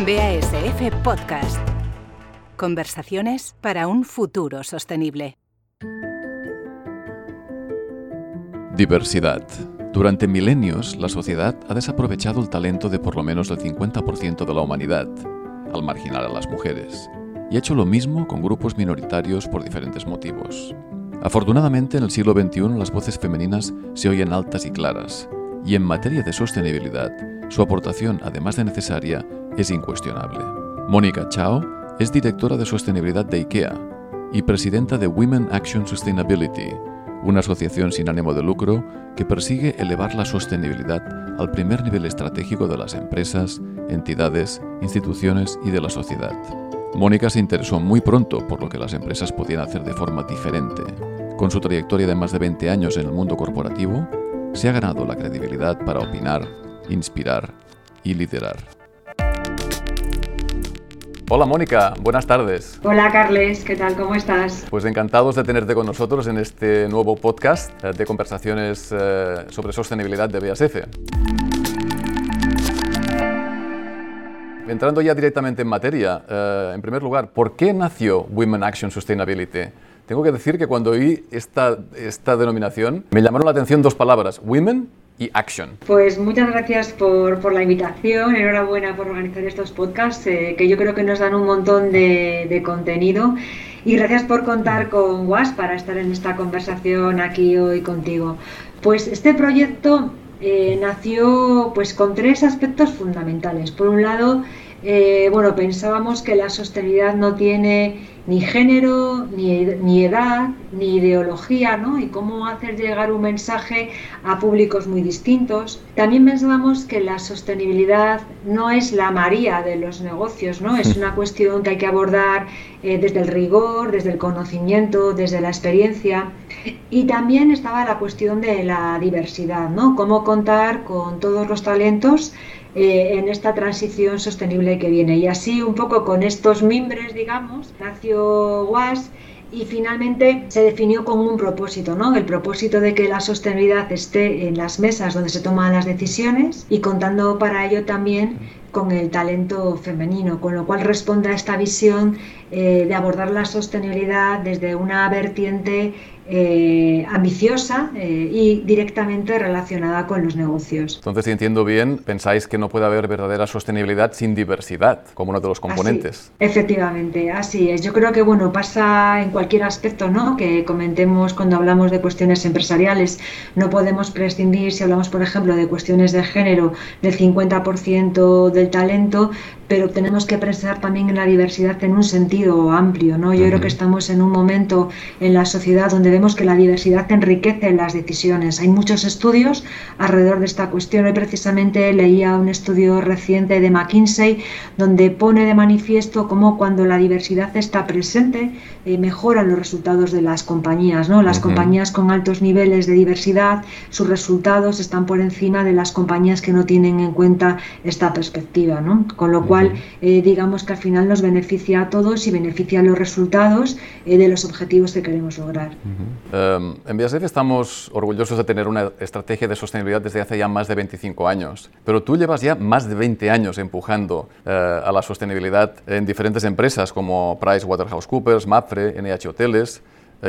BASF Podcast. Conversaciones para un futuro sostenible. Diversidad. Durante milenios, la sociedad ha desaprovechado el talento de por lo menos el 50% de la humanidad, al marginar a las mujeres, y ha hecho lo mismo con grupos minoritarios por diferentes motivos. Afortunadamente, en el siglo XXI las voces femeninas se oyen altas y claras, y en materia de sostenibilidad, su aportación, además de necesaria, es incuestionable. Mónica Chao es directora de sostenibilidad de IKEA y presidenta de Women Action Sustainability, una asociación sin ánimo de lucro que persigue elevar la sostenibilidad al primer nivel estratégico de las empresas, entidades, instituciones y de la sociedad. Mónica se interesó muy pronto por lo que las empresas podían hacer de forma diferente. Con su trayectoria de más de 20 años en el mundo corporativo, se ha ganado la credibilidad para opinar, inspirar y liderar. Hola Mónica, buenas tardes. Hola Carles, ¿qué tal? ¿Cómo estás? Pues encantados de tenerte con nosotros en este nuevo podcast eh, de conversaciones eh, sobre sostenibilidad de BASF. Entrando ya directamente en materia, eh, en primer lugar, ¿por qué nació Women Action Sustainability? Tengo que decir que cuando oí esta, esta denominación me llamaron la atención dos palabras, women y action. Pues muchas gracias por, por la invitación, enhorabuena por organizar estos podcasts, eh, que yo creo que nos dan un montón de, de, contenido. Y gracias por contar con WAS para estar en esta conversación aquí hoy contigo. Pues este proyecto eh, nació pues con tres aspectos fundamentales. Por un lado, eh, bueno, pensábamos que la sostenibilidad no tiene ni género, ni, ni, edad, ni ideología, ¿no? Y cómo hacer llegar un mensaje a públicos muy distintos. También pensábamos que la sostenibilidad no es la María de los negocios, ¿no? Es una cuestión que hay que abordar eh, desde el rigor, desde el conocimiento, desde la experiencia. Y también estaba la cuestión de la diversidad, ¿no? Cómo contar con todos los talentos eh, en esta transición sostenible que viene. Y así, un poco con estos mimbres, digamos, nació WAS y finalmente se definió con un propósito, ¿no? El propósito de que la sostenibilidad esté en las mesas donde se toman las decisiones y contando para ello también con el talento femenino, con lo cual responde a esta visión eh, de abordar la sostenibilidad desde una vertiente eh, ambiciosa eh, y directamente relacionada con los negocios. Entonces, si entiendo bien, pensáis que no puede haber verdadera sostenibilidad sin diversidad como uno de los componentes. Así, efectivamente, así es. Yo creo que bueno pasa en cualquier aspecto, ¿no? Que comentemos cuando hablamos de cuestiones empresariales. No podemos prescindir, si hablamos, por ejemplo, de cuestiones de género, del 50% del talento, pero tenemos que pensar también en la diversidad en un sentido amplio. ¿no? Yo uh -huh. creo que estamos en un momento en la sociedad donde vemos que la diversidad enriquece las decisiones. Hay muchos estudios alrededor de esta cuestión. Hoy precisamente leía un estudio reciente de McKinsey donde pone de manifiesto cómo cuando la diversidad está presente eh, mejoran los resultados de las compañías. ¿no? Las uh -huh. compañías con altos niveles de diversidad, sus resultados están por encima de las compañías que no tienen en cuenta esta perspectiva. ¿no? Con lo cual, eh, digamos que al final nos beneficia a todos y beneficia los resultados eh, de los objetivos que queremos lograr. Uh -huh. um, en BASF estamos orgullosos de tener una estrategia de sostenibilidad desde hace ya más de 25 años, pero tú llevas ya más de 20 años empujando uh, a la sostenibilidad en diferentes empresas como PricewaterhouseCoopers, MAPFRE, NH Hoteles,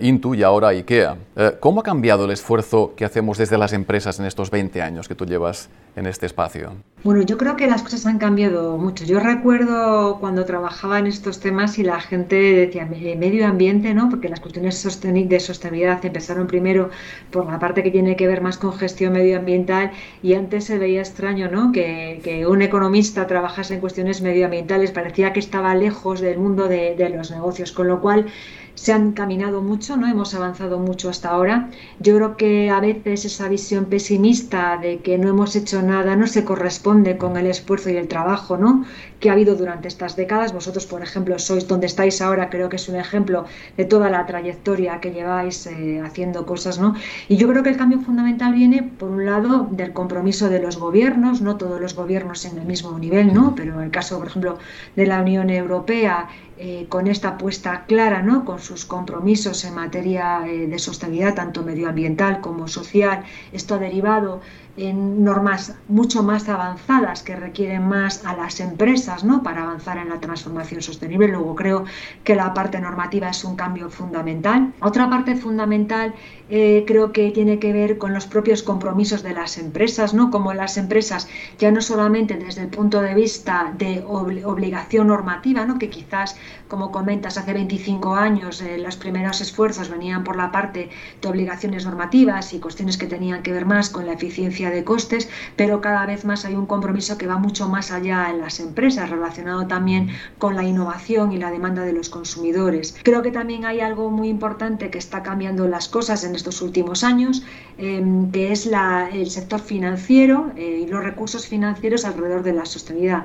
Intu y ahora IKEA. ¿Cómo ha cambiado el esfuerzo que hacemos desde las empresas en estos 20 años que tú llevas en este espacio? Bueno, yo creo que las cosas han cambiado mucho. Yo recuerdo cuando trabajaba en estos temas y la gente decía medio ambiente, ¿no? Porque las cuestiones de sostenibilidad empezaron primero por la parte que tiene que ver más con gestión medioambiental y antes se veía extraño, ¿no? Que, un economista trabajase en cuestiones medioambientales, parecía que estaba lejos del mundo de los negocios, con lo cual se han caminado mucho, ¿no? Hemos avanzado mucho hasta ahora. Yo creo que a veces esa visión pesimista de que no hemos hecho nada no se corresponde con el esfuerzo y el trabajo, ¿no? que ha habido durante estas décadas. Vosotros, por ejemplo, sois donde estáis ahora, creo que es un ejemplo de toda la trayectoria que lleváis eh, haciendo cosas, ¿no? Y yo creo que el cambio fundamental viene, por un lado, del compromiso de los gobiernos, no todos los gobiernos en el mismo nivel, ¿no? Pero en el caso, por ejemplo, de la Unión Europea, eh, con esta apuesta clara, ¿no? Con sus compromisos en materia eh, de sostenibilidad, tanto medioambiental como social, esto ha derivado en normas mucho más avanzadas que requieren más a las empresas ¿no? para avanzar en la transformación sostenible. Luego creo que la parte normativa es un cambio fundamental. Otra parte fundamental eh, creo que tiene que ver con los propios compromisos de las empresas, ¿no? como las empresas ya no solamente desde el punto de vista de obligación normativa, ¿no? que quizás, como comentas, hace 25 años eh, los primeros esfuerzos venían por la parte de obligaciones normativas y cuestiones que tenían que ver más con la eficiencia de costes, pero cada vez más hay un compromiso que va mucho más allá en las empresas, relacionado también con la innovación y la demanda de los consumidores. Creo que también hay algo muy importante que está cambiando las cosas en estos últimos años, em, que es el sector financiero eh, y los recursos financieros alrededor de la sostenibilidad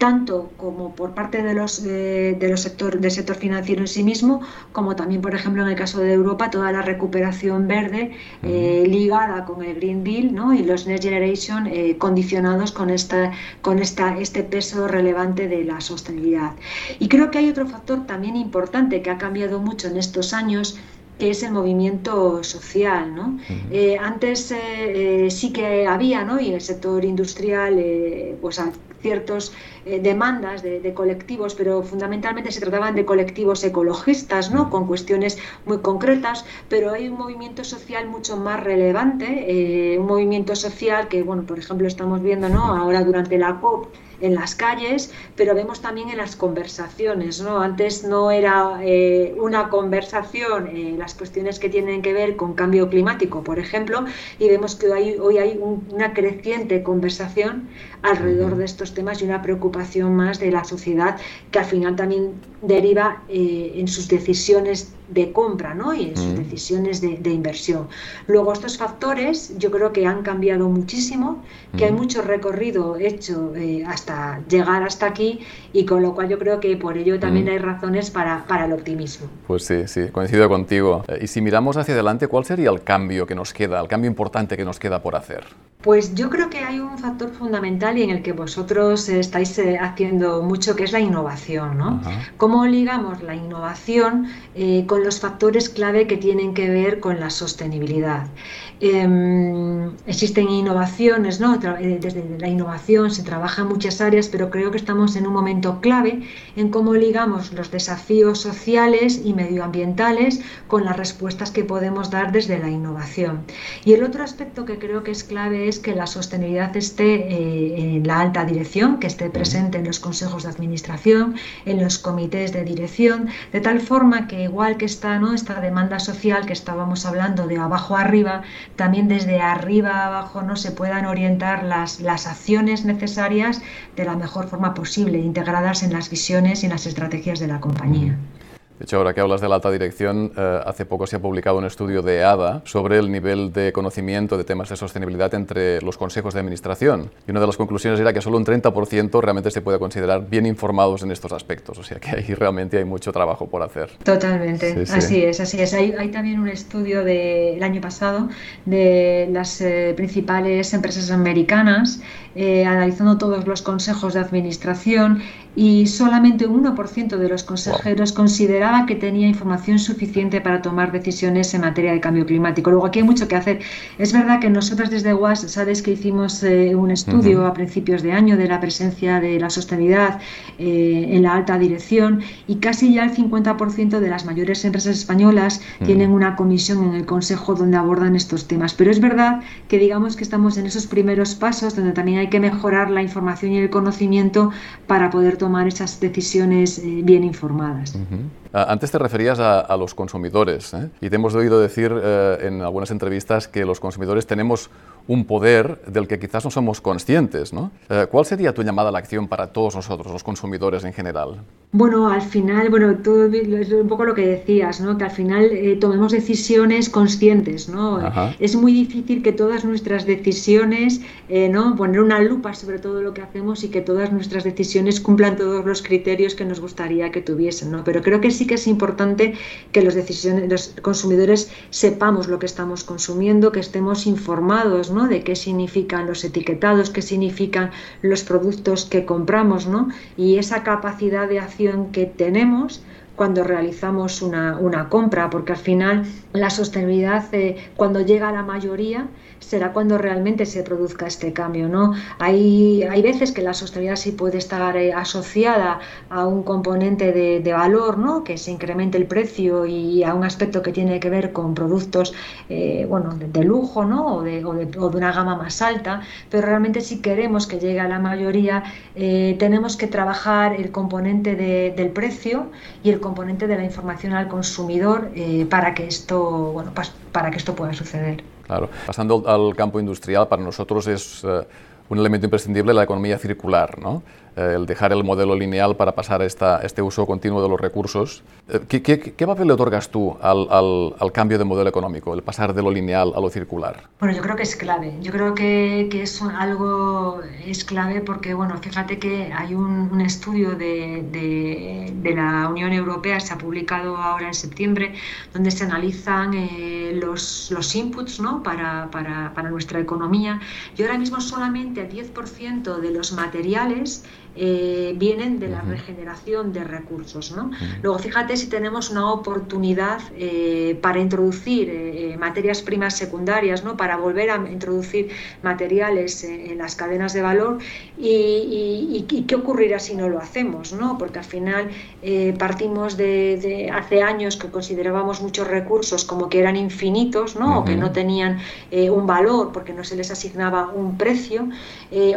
tanto como por parte de los, de, los sector, del sector financiero en sí mismo, como también, por ejemplo, en el caso de Europa, toda la recuperación verde eh, ligada con el Green Deal ¿no? y los Next Generation eh, condicionados con, esta, con esta, este peso relevante de la sostenibilidad. Y creo que hay otro factor también importante que ha cambiado mucho en estos años que es el movimiento social. ¿no? Eh, antes sí que había, ¿no? y el sector industrial, pues ciertas eh, demandas de, colectivos, pero fundamentalmente se trataban de colectivos ecologistas, ¿no? con cuestiones muy concretas, pero hay un movimiento social mucho más relevante, eh, un movimiento social que, bueno, por ejemplo, estamos viendo ¿no? ahora durante la COP en las calles, pero vemos también en las conversaciones. ¿no? Antes no era eh, una conversación eh, las cuestiones que tienen que ver con cambio climático, por ejemplo, y vemos que hoy, hoy hay una creciente conversación alrededor de estos temas y una preocupación más de la sociedad que al final también deriva eh, en sus decisiones de compra ¿no? y en sus decisiones de, inversión. Luego estos factores yo creo que han cambiado muchísimo, que hay mucho recorrido hecho eh, hasta llegar hasta aquí y con lo cual yo creo que por ello también hay razones para, para, el optimismo. Pues sí, sí, coincido contigo. Eh, y si miramos hacia adelante, ¿cuál sería el cambio que nos queda, el cambio importante que nos queda por hacer? Pues yo creo que hay un factor fundamental y en el que vosotros estáis eh, haciendo mucho, que es la innovación. ¿no? ¿Cómo ligamos la innovación eh, con los factores clave que tienen que ver con la sostenibilidad? Em, existen innovaciones, ¿no? Eh, desde la innovación se trabaja en muchas áreas, pero creo que estamos en un momento clave en cómo ligamos los desafíos sociales y medioambientales con las respuestas que podemos dar desde la innovación. Y el otro aspecto que creo que es clave es que la sostenibilidad esté eh, en la alta dirección, que esté presente en los consejos de administración, en los comités de dirección, de tal forma que igual que está ¿no? esta demanda social que estábamos hablando de abajo arriba, también desde arriba abajo no se puedan orientar las, las acciones necesarias de la mejor forma posible, integradas en las visiones y en las estrategias de la compañía. De hecho, ahora que hablas de la alta dirección, eh, hace poco se ha publicado un estudio de ADA sobre el nivel de conocimiento de temas de sostenibilidad entre los consejos de administración. Y una de las conclusiones era que solo un 30% realmente se puede considerar bien informados en estos aspectos. O sea que ahí realmente hay mucho trabajo por hacer. Totalmente, así es, así es. Hay, hay, también un estudio del año pasado de las eh, principales empresas americanas eh, analizando todos los consejos de administración y solamente un 1% de los consejeros consideraba que tenía información suficiente para tomar decisiones en materia de cambio climático. Luego aquí hay mucho que hacer. Es verdad que nosotros desde WAS, sabes que hicimos eh, un estudio a principios de año de la presencia de la sostenibilidad eh, en la alta dirección y casi ya el 50% de las mayores empresas españolas tienen una comisión en el Consejo donde abordan estos temas. Pero es verdad que digamos que estamos en esos primeros pasos donde también hay que mejorar la información y el conocimiento para poder tomar esas decisiones eh, bien informadas. Ah, antes te referías a, los consumidores ¿eh? y te hemos oído decir eh, en algunas entrevistas que los consumidores tenemos un poder del que quizás no somos conscientes. ¿no? Eh, ¿Cuál sería tu llamada a la acción para todos nosotros, los consumidores en general? Bueno, al final, bueno, tú es un poco lo que decías, ¿no? que al final tomemos decisiones conscientes. ¿no? Es muy difícil que todas nuestras decisiones, ¿no? poner una lupa sobre todo lo que hacemos y que todas nuestras decisiones cumplan todos los criterios que nos gustaría que tuviesen. ¿no? Pero creo que sí que es importante que los, decisiones, los consumidores sepamos lo que estamos consumiendo, que estemos informados ¿no? De qué significan los etiquetados, qué significan los productos que compramos, ¿no? y esa capacidad de acción que tenemos cuando realizamos una, una compra, porque al final la sostenibilidad eh, cuando llega a la mayoría será cuando realmente se produzca este cambio. ¿no? Hay, hay veces que la sostenibilidad sí puede estar eh, asociada a un componente de, de, valor, ¿no? que se incremente el precio y a un aspecto que tiene que ver con productos eh, bueno, de, de, lujo ¿no? o, de, o, de, o, de, una gama más alta, pero realmente si queremos que llegue a la mayoría eh, tenemos que trabajar el componente del precio y el componente de la información al consumidor eh, para que esto bueno, para que esto pueda suceder. Claro. Pasando al campo industrial, para nosotros es uh, un elemento imprescindible la economía circular, ¿no? Eh, el dejar el modelo lineal para pasar a esta, este uso continuo de los recursos. Eh, ¿Qué, qué, qué papel le otorgas tú al, al, al, cambio de modelo económico, el pasar de lo lineal a lo circular? Bueno, yo creo que es clave. Yo creo que, que es algo es clave porque, bueno, fíjate que hay un, un estudio de, de, de, la Unión Europea, se ha publicado ahora en septiembre, donde se analizan eh, los, los inputs ¿no? para, para, para nuestra economía. Y ahora mismo solamente el 10% de los materiales eh, vienen de la regeneración de recursos. ¿no? Luego, fíjate si tenemos una oportunidad eh, para introducir eh, materias primas secundarias, ¿no? para volver a introducir materiales en las cadenas de valor y, y, y, qué ocurrirá si no lo hacemos, ¿no? porque al final partimos de, de, hace años que considerábamos muchos recursos como que eran infinitos ¿no? Uh -huh. o que no tenían un valor porque no se les asignaba un precio.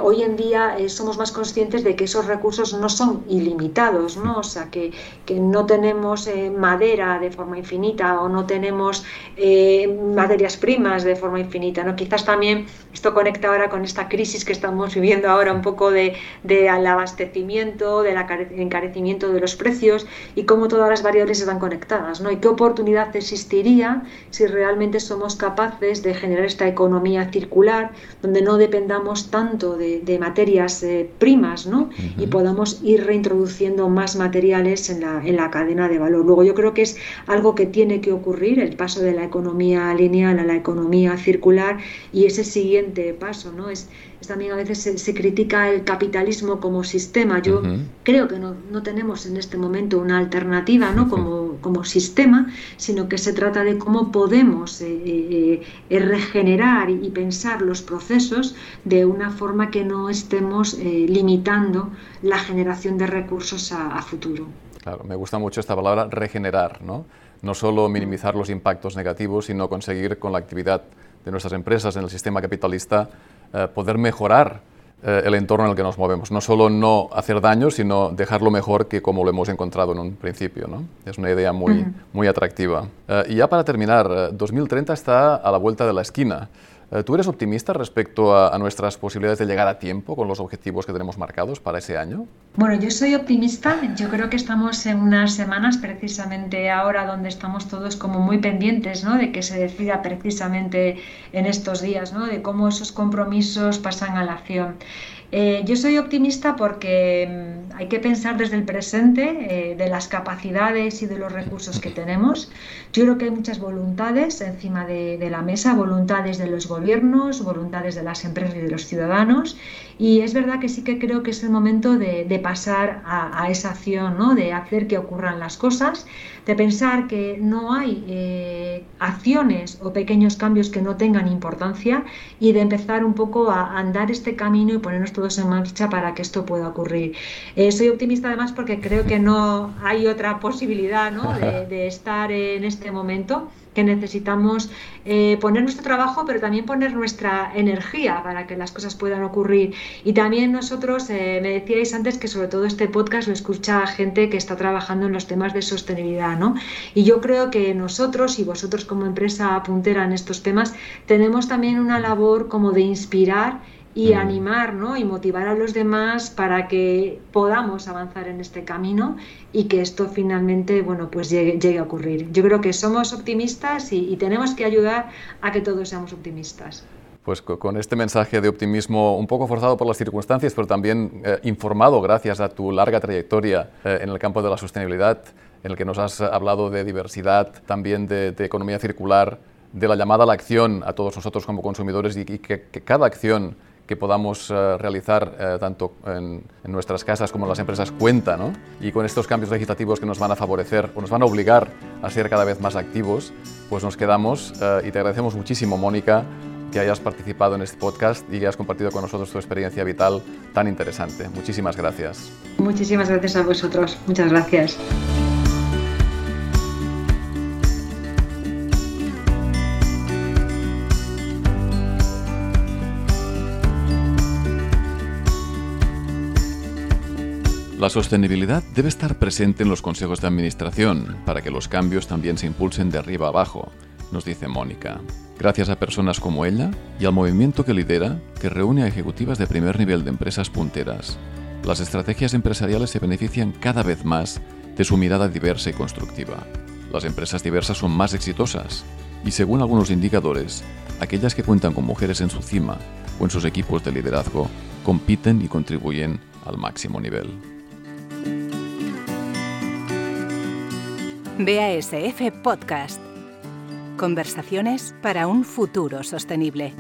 hoy en día somos más conscientes de que esos recursos no son ilimitados, ¿no? O sea, que, no tenemos eh, madera de forma infinita o no tenemos eh, materias primas de forma infinita, ¿no? Quizás también esto conecta ahora con esta crisis que estamos viviendo ahora un poco de, de al abastecimiento, del encarecimiento de los precios y cómo todas las variables están conectadas, ¿no? Y qué oportunidad existiría si realmente somos capaces de generar esta economía circular donde no dependamos tanto de, de materias eh, primas, ¿no? Y podamos ir reintroduciendo más materiales en la, en la cadena de valor. Luego yo creo que es algo que tiene que ocurrir, el paso de la economía lineal a la economía circular y ese siguiente paso, ¿no? Es, también a veces se, se, critica el capitalismo como sistema. Yo uh -huh. creo que no, no, tenemos en este momento una alternativa ¿no? como, como, sistema, sino que se trata de cómo podemos eh, eh, regenerar y pensar los procesos de una forma que no estemos eh, limitando la generación de recursos a, a, futuro. Claro, me gusta mucho esta palabra regenerar, ¿no? No solo minimizar los impactos negativos, sino conseguir con la actividad de nuestras empresas en el sistema capitalista eh, poder mejorar eh, el entorno en el que nos movemos. No solo no hacer daño, sino dejarlo mejor que como lo hemos encontrado en un principio. ¿no? Es una idea muy, uh -huh. muy atractiva. Eh, y ya para terminar, 2030 está a la vuelta de la esquina. ¿Tú eres optimista respecto a, a, nuestras posibilidades de llegar a tiempo con los objetivos que tenemos marcados para ese año? Bueno, yo soy optimista. Yo creo que estamos en unas semanas, precisamente ahora, donde estamos todos como muy pendientes ¿no? de que se decida precisamente en estos días, ¿no? de cómo esos compromisos pasan a la acción. Eh, yo soy optimista porque mm, hay que pensar desde el presente eh, de las capacidades y de los recursos que tenemos. Yo creo que hay muchas voluntades encima de, la mesa, voluntades de los gobiernos, voluntades de las empresas y de los ciudadanos. Y es verdad que sí que creo que es el momento de, pasar a, esa acción, ¿no? de hacer que ocurran las cosas, de pensar que no hay eh, acciones o pequeños cambios que no tengan importancia y de empezar un poco a andar este camino y ponernos todos en marcha para que esto pueda ocurrir. Soy optimista además porque creo que no hay otra posibilidad ¿no? de, de estar en este momento que necesitamos eh, poner nuestro trabajo, pero también poner nuestra energía para que las cosas puedan ocurrir. Y también nosotros, eh, me decíais antes que sobre todo este podcast lo escucha gente que está trabajando en los temas de sostenibilidad, ¿no? Y yo creo que nosotros y vosotros como empresa puntera en estos temas tenemos también una labor como de inspirar y mm. animar ¿no? y motivar a los demás para que podamos avanzar en este camino y que esto finalmente bueno, pues llegue, llegue a ocurrir. Yo creo que somos optimistas y, y, tenemos que ayudar a que todos seamos optimistas. Pues con este mensaje de optimismo un poco forzado por las circunstancias, pero también eh, informado gracias a tu larga trayectoria eh, en el campo de la sostenibilidad, en el que nos has hablado de diversidad, también de, de economía circular, de la llamada a la acción a todos nosotros como consumidores y, y que, que cada acción que podamos eh, realizar eh, tanto en, nuestras casas como en las empresas cuenta, ¿no? Y con estos cambios legislativos que nos van a favorecer o nos van a obligar a ser cada vez más activos, pues nos quedamos eh, y te agradecemos muchísimo, Mónica, que hayas participado en este podcast y que hayas compartido con nosotros tu experiencia vital tan interesante. Muchísimas gracias. Muchísimas gracias a vosotros. Muchas gracias. La sostenibilidad debe estar presente en los consejos de administración para que los cambios también se impulsen de arriba abajo, nos dice Mónica. Gracias a personas como ella y al movimiento que lidera, que reúne a ejecutivas de primer nivel de empresas punteras, las estrategias empresariales se benefician cada vez más de su mirada diversa y constructiva. Las empresas diversas son más exitosas y según algunos indicadores, aquellas que cuentan con mujeres en su cima o en sus equipos de liderazgo compiten y contribuyen al máximo nivel. BASF Podcast. Conversaciones para un futuro sostenible.